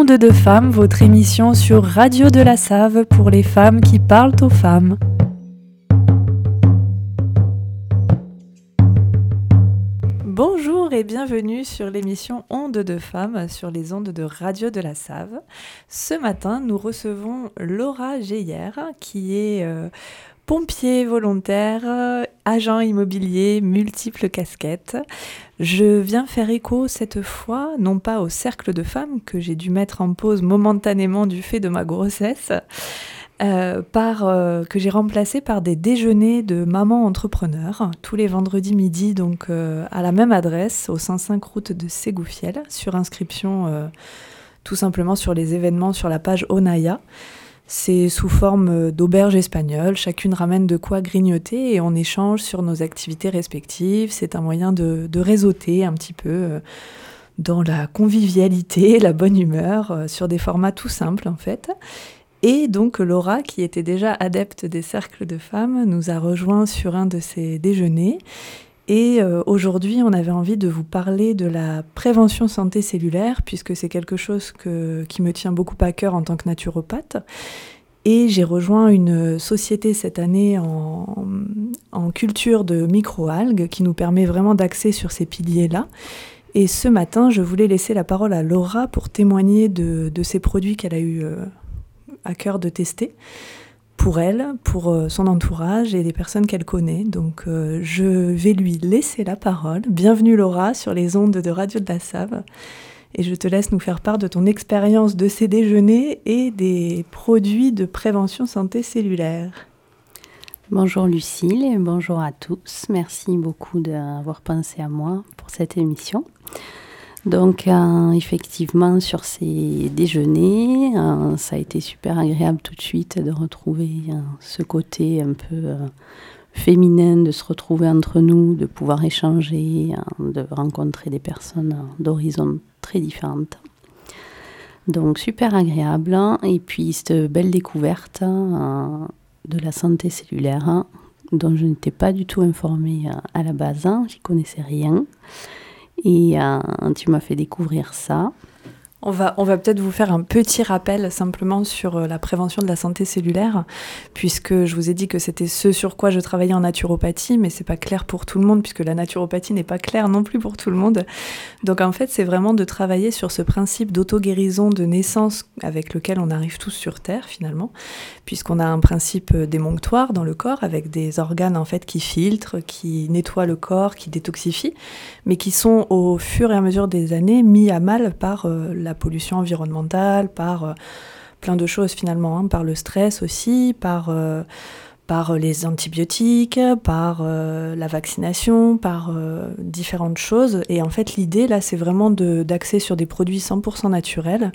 Onde de femmes, votre émission sur Radio de la Save pour les femmes qui parlent aux femmes. Bonjour et bienvenue sur l'émission Onde de femmes sur les ondes de Radio de la Save. Ce matin, nous recevons Laura Geyer qui est euh, pompier volontaire, agent immobilier, multiples casquettes. Je viens faire écho cette fois, non pas au cercle de femmes que j'ai dû mettre en pause momentanément du fait de ma grossesse, euh, par, euh, que j'ai remplacé par des déjeuners de mamans entrepreneurs tous les vendredis midi, donc euh, à la même adresse, au 105 route de Ségoufiel, sur inscription tout simplement sur les événements sur la page Onaya. C'est sous forme euh, d'auberge espagnole, chacune ramène de quoi grignoter et on échange sur nos activités respectives. C'est un moyen de, réseauter un petit peu euh, dans la convivialité, la bonne humeur, euh, sur des formats tout simples en fait. Et donc Laura, qui était déjà adepte des cercles de femmes, nous a rejoint sur un de ces déjeuners et euh, aujourd'hui, on avait envie de vous parler de la prévention santé cellulaire, puisque c'est quelque chose qui me tient beaucoup à cœur en tant que naturopathe. Et j'ai rejoint une société cette année en, culture de microalgues qui nous permet vraiment d'axer sur ces piliers-là. Et ce matin, je voulais laisser la parole à Laura pour témoigner de, ces produits qu'elle a eu euh, à cœur de tester pour elle, pour euh, son entourage et les personnes qu'elle connaît. Donc euh, je vais lui laisser la parole. Bienvenue Laura sur les ondes de Radio de la Save. Et je te laisse nous faire part de ton expérience de ces déjeuners et des produits de prévention santé cellulaire. Bonjour Lucille et bonjour à tous. Merci beaucoup d'avoir pensé à moi pour cette émission. Donc euh, effectivement sur ces déjeuners, euh, ça a été super agréable tout de suite de retrouver euh, ce côté un peu féminin, de se retrouver entre nous, de pouvoir échanger, de rencontrer des personnes d'horizons très différentes. Donc super agréable. Et puis cette belle découverte de la santé cellulaire dont je n'étais pas du tout informée à la base, j'y connaissais rien. Et euh, tu m'as fait découvrir ça. On va, peut-être vous faire un petit rappel simplement sur euh, la prévention de la santé cellulaire, puisque je vous ai dit que c'était ce sur quoi je travaillais en naturopathie, mais c'est pas clair pour tout le monde, puisque la naturopathie n'est pas claire non plus pour tout le monde. Donc en fait, c'est vraiment de travailler sur ce principe d'auto-guérison de naissance avec lequel on arrive tous sur Terre finalement, puisqu'on a un principe démonctoire dans le corps avec des organes en fait qui filtrent, qui nettoient le corps, qui détoxifient, mais qui sont au fur et à mesure des années mis à mal par euh, la la pollution environnementale, par euh, plein de choses finalement, hein, par le stress aussi, par, euh, par les antibiotiques, par euh, la vaccination, par différentes choses. Et en fait, l'idée là, c'est vraiment d'axer sur des produits 100% naturels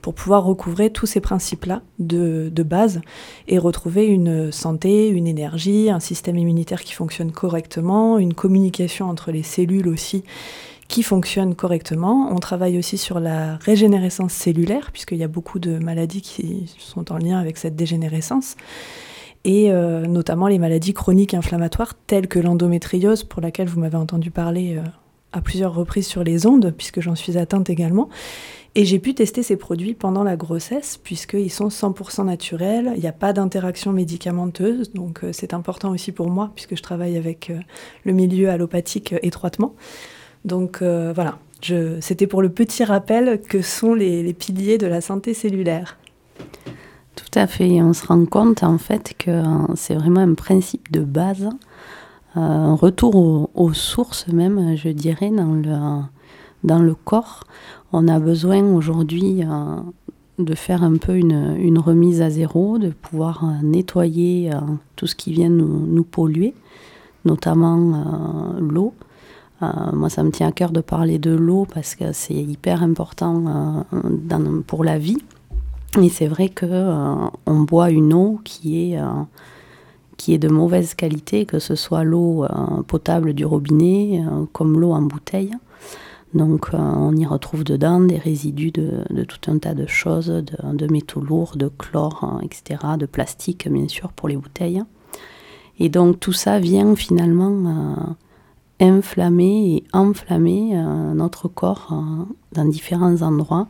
pour pouvoir recouvrer tous ces principes-là de, de base et retrouver une santé, une énergie, un système immunitaire qui fonctionne correctement, une communication entre les cellules aussi qui fonctionne correctement. On travaille aussi sur la régénérescence cellulaire, puisqu'il y a beaucoup de maladies qui sont en lien avec cette dégénérescence, et euh, notamment les maladies chroniques inflammatoires telles que l'endométriose, pour laquelle vous m'avez entendu parler euh, à plusieurs reprises sur les ondes, puisque j'en suis atteinte également. Et j'ai pu tester ces produits pendant la grossesse, puisqu'ils sont 100% naturels, il n'y a pas d'interaction médicamenteuse, donc euh, c'est important aussi pour moi, puisque je travaille avec le milieu allopathique étroitement. Donc euh, voilà, c'était pour le petit rappel que sont les, piliers de la santé cellulaire. Tout à fait, on se rend compte en fait que c'est vraiment un principe de base, euh, un retour aux, sources même, je dirais, dans le, dans le corps. On a besoin aujourd'hui euh, de faire un peu une, remise à zéro, de pouvoir nettoyer tout ce qui vient nous polluer, notamment l'eau. Euh, moi, ça me tient à cœur de parler de l'eau parce que c'est hyper important euh, pour la vie. Et c'est vrai que euh, on boit une eau qui est qui est de mauvaise qualité, que ce soit l'eau potable du robinet comme l'eau en bouteille. Donc on y retrouve dedans des résidus de, tout un tas de choses, de métaux lourds, de chlore, etc., de plastique bien sûr pour les bouteilles. Et donc tout ça vient finalement inflammer et enflammer euh, notre corps euh, dans différents endroits.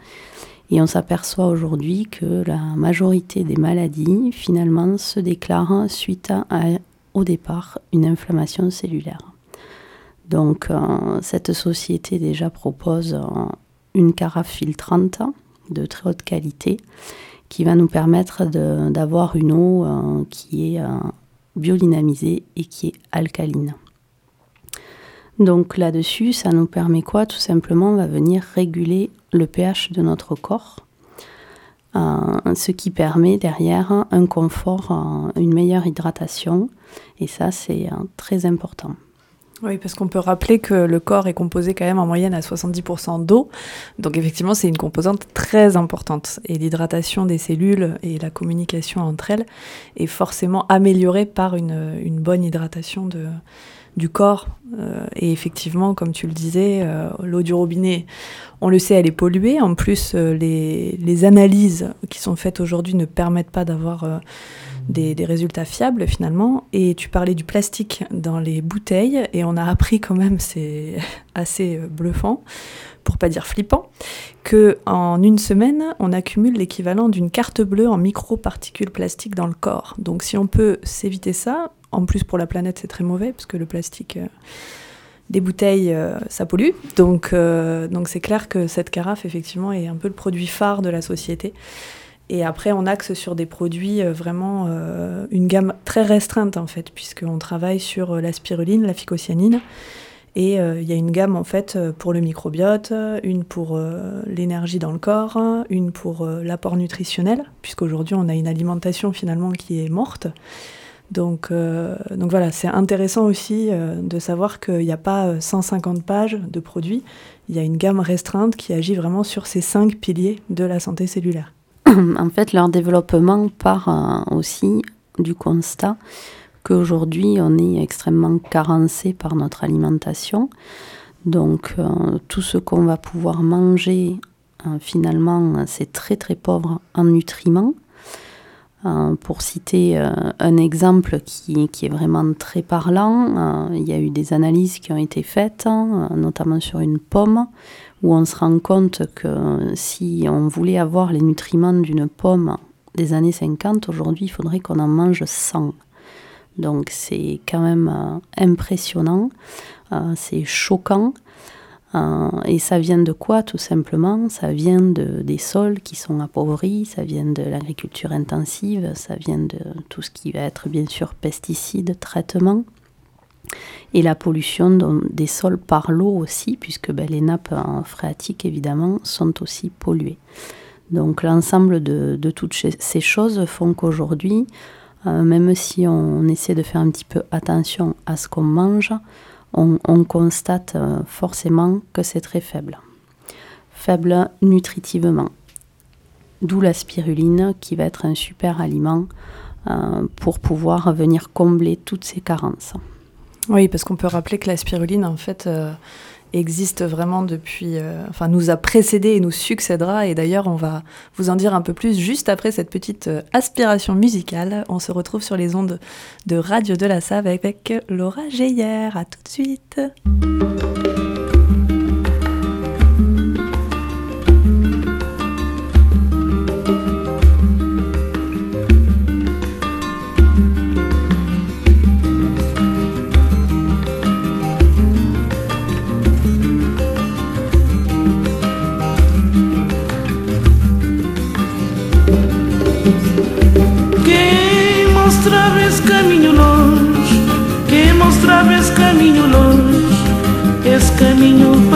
Et on s'aperçoit aujourd'hui que la majorité des maladies, finalement, se déclarent suite à, au départ, une inflammation cellulaire. Donc, euh, cette société déjà propose une carafe filtrante de très haute qualité qui va nous permettre d'avoir une eau qui est biodynamisée et qui est alcaline. Donc là-dessus, ça nous permet quoi? Tout simplement, on va venir réguler le pH de notre corps, euh, ce qui permet derrière un confort, euh, une meilleure hydratation. Et ça, c'est euh, très important. Oui, parce qu'on peut rappeler que le corps est composé quand même en moyenne à 70% d'eau. Donc effectivement, c'est une composante très importante. Et l'hydratation des cellules et la communication entre elles est forcément améliorée par une, une bonne hydratation de, du corps. Euh, et effectivement, comme tu le disais, euh, l'eau du robinet, on le sait, elle est polluée. En plus, euh, les, analyses qui sont faites aujourd'hui ne permettent pas d'avoir des, résultats fiables finalement. Et tu parlais du plastique dans les bouteilles, et on a appris quand même, c'est assez bluffant, pour pas dire flippant, que en une semaine, on accumule l'équivalent d'une carte bleue en microparticules plastiques dans le corps. Donc si on peut s'éviter ça, en plus, pour la planète, c'est très mauvais, parce que le plastique euh, des bouteilles, euh, ça pollue. Donc, euh, donc c'est clair que cette carafe, effectivement, est un peu le produit phare de la société. Et après, on axe sur des produits vraiment une gamme très restreinte, en fait, puisqu'on travaille sur la spiruline, la phycocyanine. Et il y a une gamme, en fait, pour le microbiote, une pour l'énergie dans le corps, une pour l'apport nutritionnel, puisqu'aujourd'hui, on a une alimentation, finalement, qui est morte. Donc, euh, voilà, c'est intéressant aussi euh, de savoir qu'il n'y a pas 150 euh, pages de produits, il y a une gamme restreinte qui agit vraiment sur ces cinq piliers de la santé cellulaire. En fait, leur développement part aussi du constat qu'aujourd'hui, on est extrêmement carencé par notre alimentation. Donc, tout ce qu'on va pouvoir manger, finalement, c'est très très pauvre en nutriments. Euh, pour citer euh, un exemple qui, est vraiment très parlant, euh, il y a eu des analyses qui ont été faites, hein, notamment sur une pomme, où on se rend compte que si on voulait avoir les nutriments d'une pomme des années 50, aujourd'hui il faudrait qu'on en mange 100. Donc c'est quand même impressionnant, c'est choquant. Euh, et ça vient de quoi tout simplement? Ça vient de, des sols qui sont appauvris, ça vient de l'agriculture intensive, ça vient de tout ce qui va être bien sûr pesticides, traitements. Et la pollution des sols par l'eau aussi, puisque ben, les nappes phréatiques évidemment sont aussi polluées. Donc l'ensemble de, toutes ces choses font qu'aujourd'hui, euh, même si on essaie de faire un petit peu attention à ce qu'on mange, on, constate euh, forcément que c'est très faible. Faible nutritivement. D'où la spiruline qui va être un super aliment euh, pour pouvoir venir combler toutes ces carences. Oui, parce qu'on peut rappeler que la spiruline, en fait, euh, existe vraiment depuis, euh, enfin nous a précédé et nous succédera. Et d'ailleurs, on va vous en dire un peu plus juste après cette petite euh, aspiration musicale. On se retrouve sur les ondes de Radio de la Save avec Laura Geyer. À tout de suite.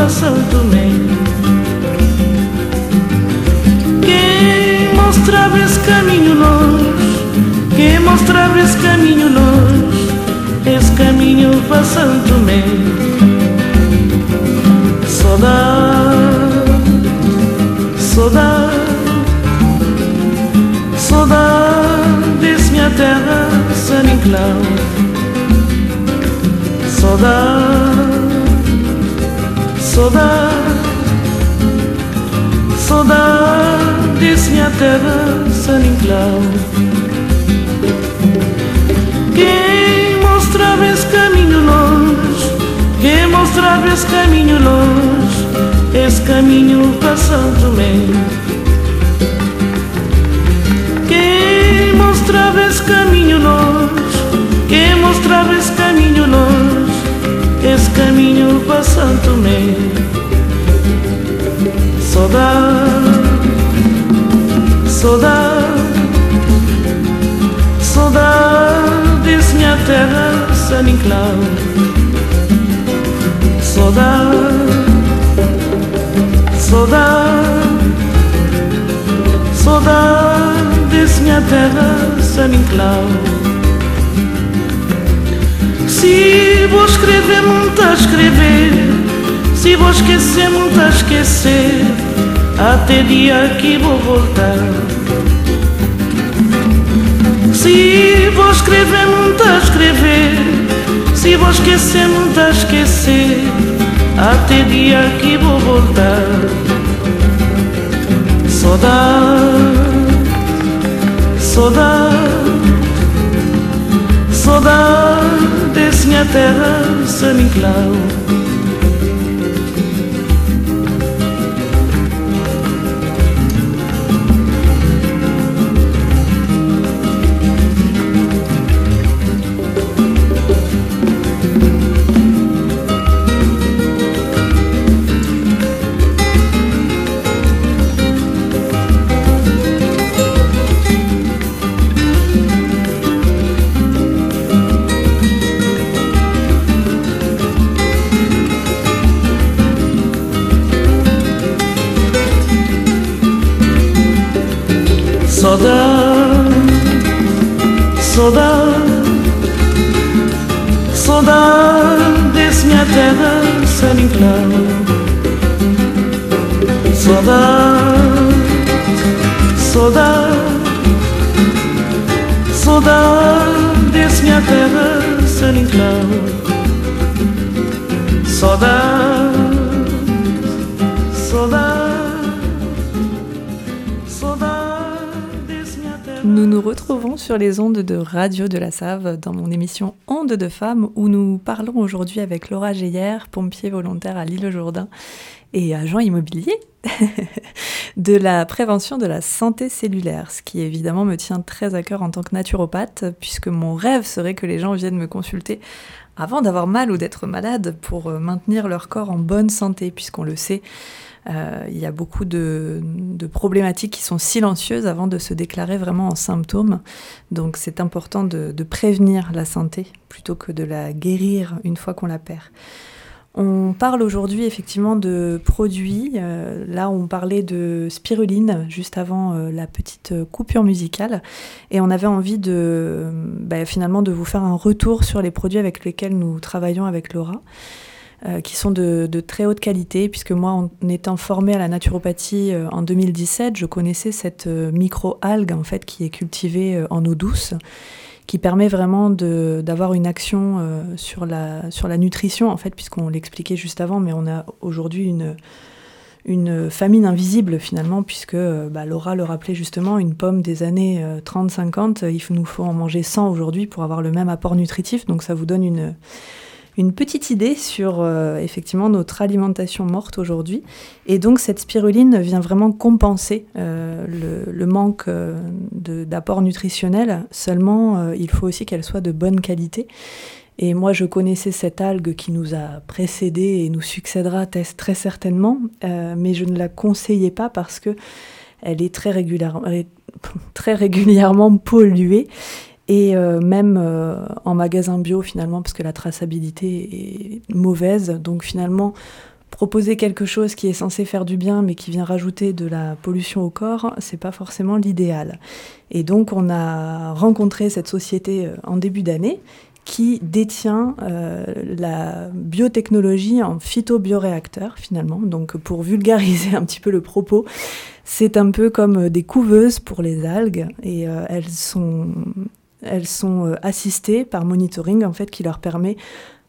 Santo Meio. Quem mostrava esse caminho longe, quem mostrava esse caminho longe, esse caminho Santo Meio. Saudade, saudade, saudade desse minha terra, San Inclau. Saudade Saudade, saudade se minha terra sem inclau Quem mostrava esse caminho longe Quem mostrava esse caminho longe Esse caminho passando bem Quem mostrava esse caminho longe Quem mostrava esse caminho tanto medo. Saudade, saudade, saudades, minha terra, Saninclau. Saudade, saudade, saudades, minha terra, Saninclau. Se vou escrever, não está a escrever se vou esquecer, muito a esquecer. Até dia que vou voltar. Se vou escrever, muito a escrever. Se vou esquecer, muito a esquecer. Até dia que vou voltar. Saudade, saudade, saudade desse minha terra, San Inclau. Saudade, saudade, desse minha terra, San Inclau. Saudade, saudade, saudade desse minha terra, Inclau. Saudade, saudade, Nous retrouvons sur les ondes de Radio de la Save dans mon émission Ondes de femmes où nous parlons aujourd'hui avec Laura Geyer, pompier volontaire à l'île Jourdain et agent immobilier, de la prévention de la santé cellulaire, ce qui évidemment me tient très à cœur en tant que naturopathe, puisque mon rêve serait que les gens viennent me consulter avant d'avoir mal ou d'être malade pour euh, maintenir leur corps en bonne santé, puisqu'on le sait, euh, il y a beaucoup de, problématiques qui sont silencieuses avant de se déclarer vraiment en symptômes. Donc c'est important de, de prévenir la santé plutôt que de la guérir une fois qu'on la perd. On parle aujourd'hui effectivement de produits. Euh, là, on parlait de spiruline juste avant euh, la petite coupure musicale. Et on avait envie de bah, finalement de vous faire un retour sur les produits avec lesquels nous travaillons avec Laura. euh, qui sont de, très haute qualité, puisque moi, en étant formée à la naturopathie euh, en 2017, je connaissais cette euh, micro-algue en fait qui est cultivée euh, en eau douce, qui permet vraiment de- d'avoir une action euh, sur, la, sur la nutrition en fait, puisqu'on l'expliquait juste avant, mais on a aujourd'hui une une famine invisible finalement, puisque euh, bah, Laura le rappelait justement, une pomme des années euh, 30-50, il f- nous faut en manger 100 aujourd'hui pour avoir le même apport nutritif, donc ça vous donne une, une petite idée sur euh, effectivement notre alimentation morte aujourd'hui. Et donc cette spiruline vient vraiment compenser euh, le, manque euh, d'apport nutritionnel, seulement euh, il faut aussi qu'elle soit de bonne qualité. Et moi, je connaissais cette algue qui nous a précédé et nous succédera très certainement, mais je ne la conseillais pas parce que elle est très régulièrement polluée. Et euh, même euh, en magasin bio, finalement, parce que la traçabilité est mauvaise. Donc finalement, proposer quelque chose qui est censé faire du bien, mais qui vient rajouter de la pollution au corps, c'est pas forcément l'idéal. Et donc, on a rencontré cette société euh, en début d'année qui détient la biotechnologie en phytobioréacteur finalement. Donc pour vulgariser un petit peu le propos, c'est un peu comme des couveuses pour les algues et elles sont, elles sont euh, assistées par monitoring en fait qui leur permet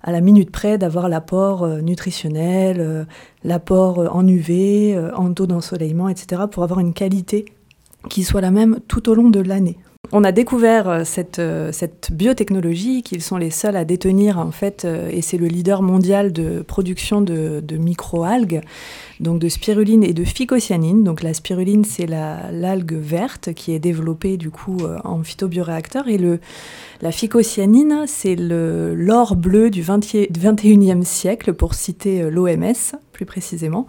à la minute près d'avoir l'apport euh, nutritionnel, euh, l'apport en UV, en taux d'ensoleillement, etc. pour avoir une qualité qui soit la même tout au long de l'année. On a découvert cette, cette biotechnologie qu'ils sont les seuls à détenir en fait, et c'est le leader mondial de production de, de micro-algues. Donc de spiruline et de phycocyanine. Donc la spiruline, c'est l'algue verte qui est développée du coup en phytobioréacteur et le, la phycocyanine, c'est l'or bleu du 21e siècle, pour citer l'OMS plus précisément,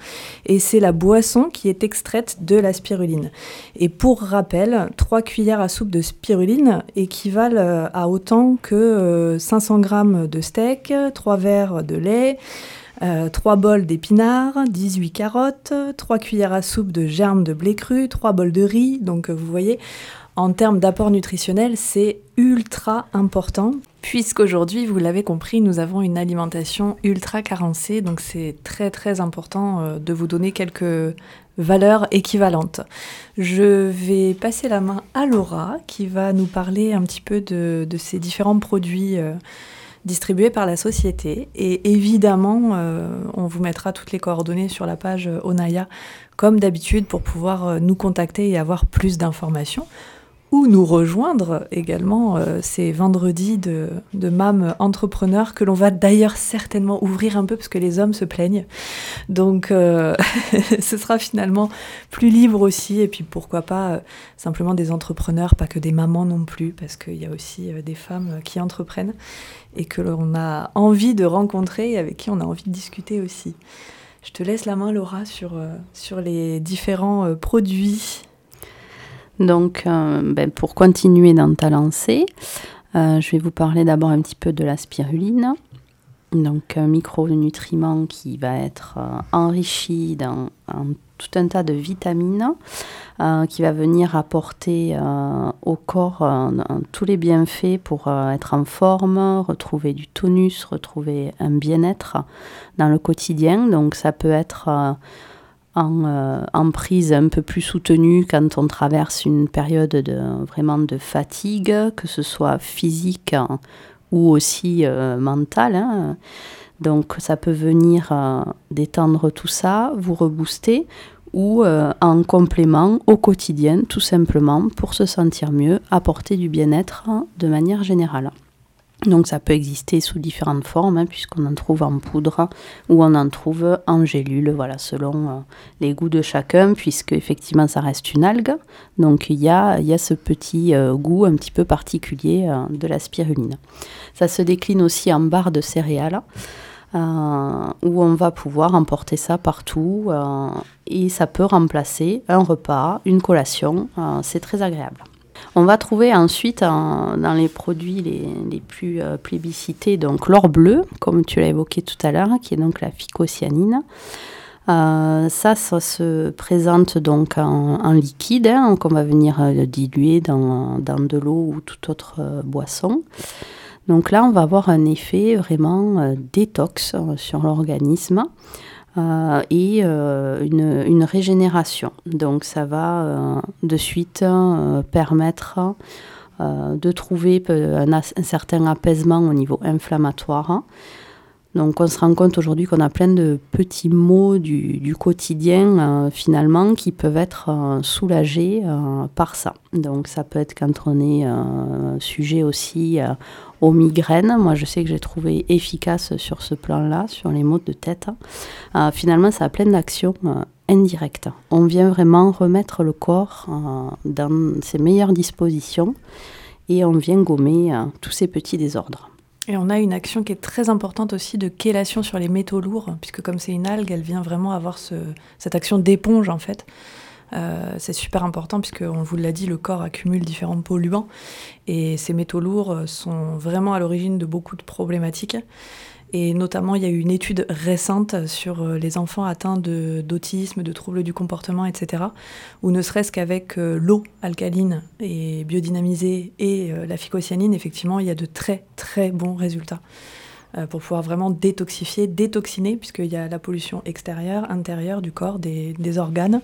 et c'est la boisson qui est extraite de la spiruline. Et pour rappel, 3 cuillères à soupe de spiruline équivalent à autant que 500 g de steak, 3 verres de lait, 3 bols d'épinards, 18 carottes, 3 cuillères à soupe de germes de blé cru, 3 bols de riz. Donc vous voyez, en termes d'apport nutritionnel, c'est ultra important. Puisqu'aujourd'hui, vous l'avez compris, nous avons une alimentation ultra carencée, donc c'est très très important euh, de vous donner quelques valeurs équivalentes. Je vais passer la main à Laura qui va nous parler un petit peu de, ces différents produits euh, distribués par la société. Et évidemment, euh, on vous mettra toutes les coordonnées sur la page Onaya comme d'habitude pour pouvoir nous contacter et avoir plus d'informations ou nous rejoindre également euh, ces vendredis de, de MAM entrepreneurs que l'on va d'ailleurs certainement ouvrir un peu parce que les hommes se plaignent. Donc euh, ce sera finalement plus libre aussi et puis pourquoi pas euh, simplement des entrepreneurs, pas que des mamans non plus parce qu'il y a aussi des femmes qui entreprennent et que l'on a envie de rencontrer et avec qui on a envie de discuter aussi. Je te laisse la main Laura sur, sur les différents produits donc, euh, ben, pour continuer dans ta lancée, euh, je vais vous parler d'abord un petit peu de la spiruline. Donc, un micronutriment qui va être euh, enrichi dans tout un tas de vitamines, qui va venir apporter au corps tous les bienfaits pour être en forme, retrouver du tonus, retrouver un bien-être dans le quotidien. Donc, ça peut être euh, en, prise un peu plus soutenue quand on traverse une période de, vraiment de fatigue, que ce soit physique ou aussi euh, mentale. Hein. Donc ça peut venir euh, détendre tout ça, vous rebooster ou en complément au quotidien tout simplement pour se sentir mieux, apporter du bien-être de manière générale. Donc ça peut exister sous différentes formes, hein, puisqu'on en trouve en poudre ou on en trouve en gélule, voilà, selon euh, les goûts de chacun, puisque effectivement ça reste une algue. Donc il y a, y a ce petit euh, goût un petit peu particulier euh, de la spiruline. Ça se décline aussi en barre de céréales. où on va pouvoir emporter ça partout et ça peut remplacer un repas, une collation. c'est très agréable. On va trouver ensuite dans les produits les, plus euh, plébiscités donc l'or bleu, comme tu l'as évoqué tout à l'heure, qui est donc la phycocyanine. Euh, ça, ça se présente donc en, liquide, hein, qu'on va venir euh, diluer dans, de l'eau ou toute autre boisson. Donc là, on va avoir un effet vraiment détox sur l'organisme. Euh, et euh, une, régénération. Donc ça va euh, de suite permettre de trouver un, certain apaisement au niveau inflammatoire. Donc on se rend compte aujourd'hui qu'on a plein de petits mots du, quotidien finalement qui peuvent être soulagés par ça. Donc ça peut être quand on est sujet aussi aux migraines. Moi, je sais que j'ai trouvé efficace sur ce plan-là, sur les maux de tête. Euh, finalement, ça a plein d'actions euh, indirectes. On vient vraiment remettre le corps euh, dans ses meilleures dispositions et on vient gommer tous ces petits désordres. Et on a une action qui est très importante aussi de chélation sur les métaux lourds, puisque comme c'est une algue, elle vient vraiment avoir cette action d'éponge en fait. Euh, c'est super important puisque, on vous l'a dit, le corps accumule différents polluants et ces métaux lourds sont vraiment à l'origine de beaucoup de problématiques. Et notamment, il y a eu une étude récente sur euh, les enfants atteints d'autisme, de, troubles du comportement, etc., où ne serait-ce qu'avec euh, l'eau alcaline et biodynamisée et la phycocyanine, effectivement, il y a de très très bons résultats pour pouvoir vraiment détoxifier, détoxiner, puisqu'il y a la pollution extérieure, intérieure du corps, des, organes.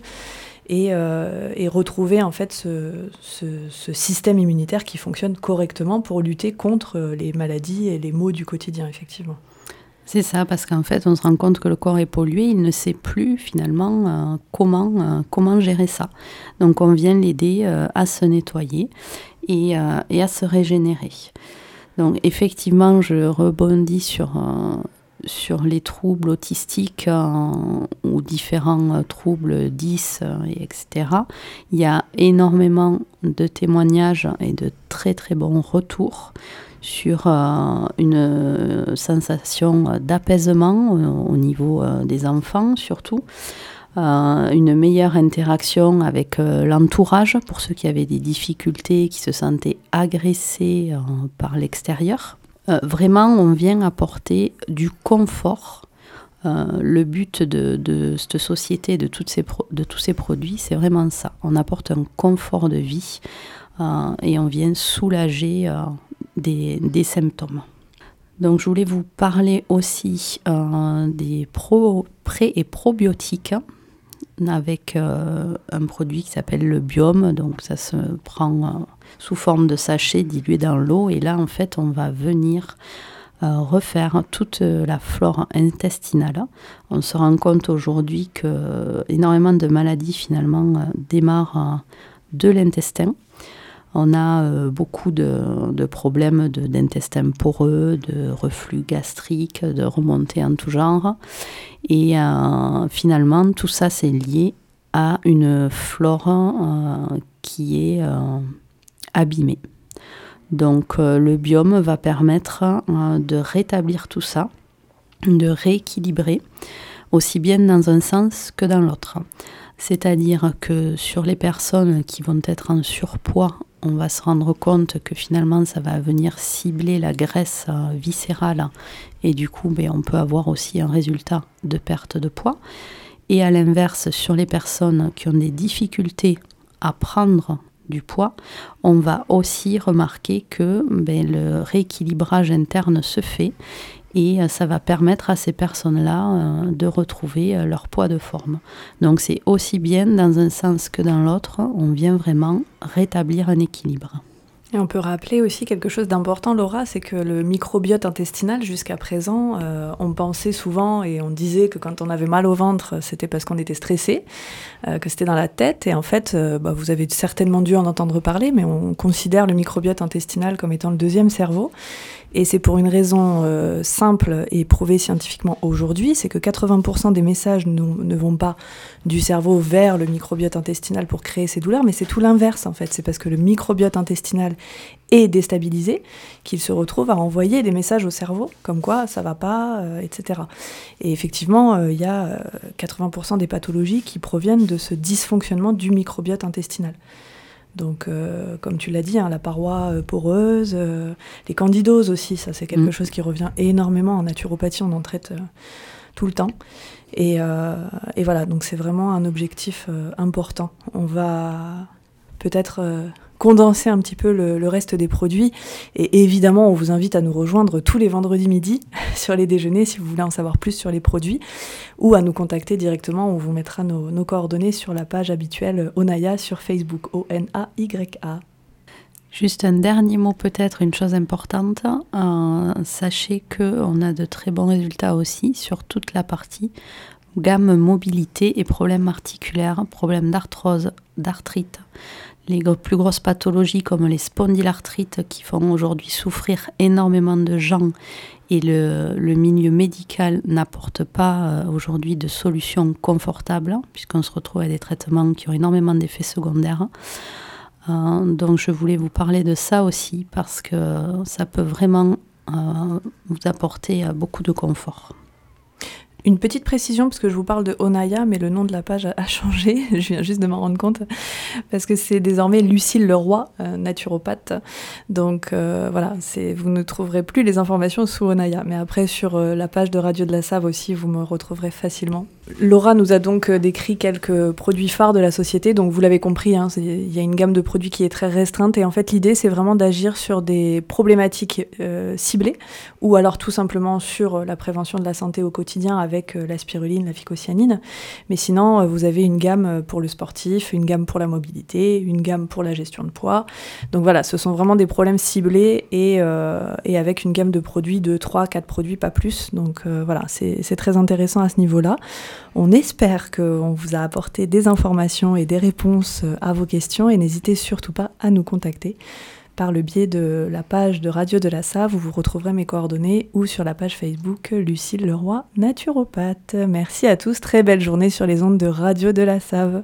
Euh, et, retrouver en fait ce, système immunitaire qui fonctionne correctement pour lutter contre les maladies et les maux du quotidien, effectivement. C'est ça, parce qu'en fait, on se rend compte que le corps est pollué, il ne sait plus finalement euh, comment, euh, comment gérer ça. Donc on vient l'aider à se nettoyer et, et, à se régénérer. Donc effectivement, je rebondis sur sur les troubles autistiques ou différents troubles 10, etc., il y a énormément de témoignages et de très très bons retours sur une sensation d'apaisement au niveau des enfants surtout. Euh, une meilleure interaction avec euh, l'entourage pour ceux qui avaient des difficultés, qui se sentaient agressés euh, par l'extérieur. vraiment, on vient apporter du confort. le but de, cette société, de tous ces produits, c'est vraiment ça. On apporte un confort de vie et on vient soulager des, des symptômes. Donc je voulais vous parler aussi des pro, pré et probiotiques avec euh, un produit qui s'appelle le biome. Donc ça se prend euh, sous forme de sachet dilué dans l'eau. Et là, en fait, on va venir euh, refaire toute la flore intestinale. On se rend compte aujourd'hui que énormément de maladies finalement démarrent de l'intestin. On a euh, beaucoup de, problèmes d'intestin poreux, de reflux gastrique, de remontées en tout genre. Et euh, finalement, tout ça, c'est lié à une flore euh, qui est abîmée. Donc le biome va permettre de rétablir tout ça, de rééquilibrer, aussi bien dans un sens que dans l'autre. C'est-à-dire que sur les personnes qui vont être en surpoids on va se rendre compte que finalement ça va venir cibler la graisse euh, viscérale et du coup ben, on peut avoir aussi un résultat de perte de poids. Et à l'inverse, sur les personnes qui ont des difficultés à prendre du poids, on va aussi remarquer que ben, le rééquilibrage interne se fait et euh, ça va permettre à ces personnes-là euh, de retrouver euh, leur poids de forme. Donc c'est aussi bien dans un sens que dans l'autre, on vient vraiment rétablir un équilibre. Et on peut rappeler aussi quelque chose d'important, Laura, c'est que le microbiote intestinal, jusqu'à présent, on pensait souvent et on disait que quand on avait mal au ventre, c'était parce qu'on était stressé, que c'était dans la tête. Et en fait, bah, vous avez certainement dû en entendre parler, mais on considère le microbiote intestinal comme étant le deuxième cerveau. Et c'est pour une raison euh, simple et prouvée scientifiquement aujourd'hui, c'est que 80% des messages ne vont pas du cerveau vers le microbiote intestinal pour créer ces douleurs, mais c'est tout l'inverse en fait. C'est parce que le microbiote intestinal est déstabilisé qu'il se retrouve à envoyer des messages au cerveau, comme quoi ça va pas, euh, etc. Et effectivement, euh, il y a 80% des pathologies qui proviennent de ce dysfonctionnement du microbiote intestinal. Donc, euh, comme tu l'as dit, hein, la paroi euh, poreuse, euh, les candidoses aussi, ça c'est quelque mm. chose qui revient énormément en naturopathie, on en traite tout le temps. Et, et voilà, donc c'est vraiment un objectif important. On va peut-être condenser un petit peu le, reste des produits. Et évidemment, on vous invite à nous rejoindre tous les vendredis midi sur les déjeuners si vous voulez en savoir plus sur les produits ou à nous contacter directement. On vous mettra nos, coordonnées sur la page habituelle Onaya sur Facebook, O-N-A-Y-A. Juste un dernier mot peut-être, une chose importante. Euh, sachez qu'on a de très bons résultats aussi sur toute la partie gamme mobilité et problèmes articulaires, problèmes d'arthrose, d'arthrite les plus grosses pathologies comme les spondylarthrites qui font aujourd'hui souffrir énormément de gens et le, milieu médical n'apporte pas euh, aujourd'hui de solutions confortables puisqu'on se retrouve à des traitements qui ont énormément d'effets secondaires. Euh, donc je voulais vous parler de ça aussi parce que ça peut vraiment euh, vous apporter beaucoup de confort. Une petite précision, parce que je vous parle de Onaya, mais le nom de la page a changé, je viens juste de m'en rendre compte, parce que c'est désormais Lucille Leroy, euh, naturopathe. Donc euh, voilà, vous ne trouverez plus les informations sous Onaya, mais après sur euh, la page de Radio de la Save aussi, vous me retrouverez facilement. Laura nous a donc décrit quelques produits phares de la société, donc vous l'avez compris, hein, il y a une gamme de produits qui est très restreinte, et en fait l'idée c'est vraiment d'agir sur des problématiques ciblées, ou alors tout simplement sur la prévention de la santé au quotidien avec euh, la spiruline, la phycocyanine. Mais sinon, euh, vous avez une gamme euh, pour le sportif, une gamme pour la mobilité, une gamme pour la gestion de poids. Donc voilà, ce sont vraiment des problèmes ciblés et, et avec une gamme de produits de 3-4 produits, pas plus. Donc voilà, c'est très intéressant à ce niveau-là. On espère qu'on vous a apporté des informations et des réponses à vos questions et n'hésitez surtout pas à nous contacter par le biais de la page de Radio de la Save où vous retrouverez mes coordonnées ou sur la page Facebook Lucille Leroy, naturopathe. Merci à tous, très belle journée sur les ondes de Radio de la Save.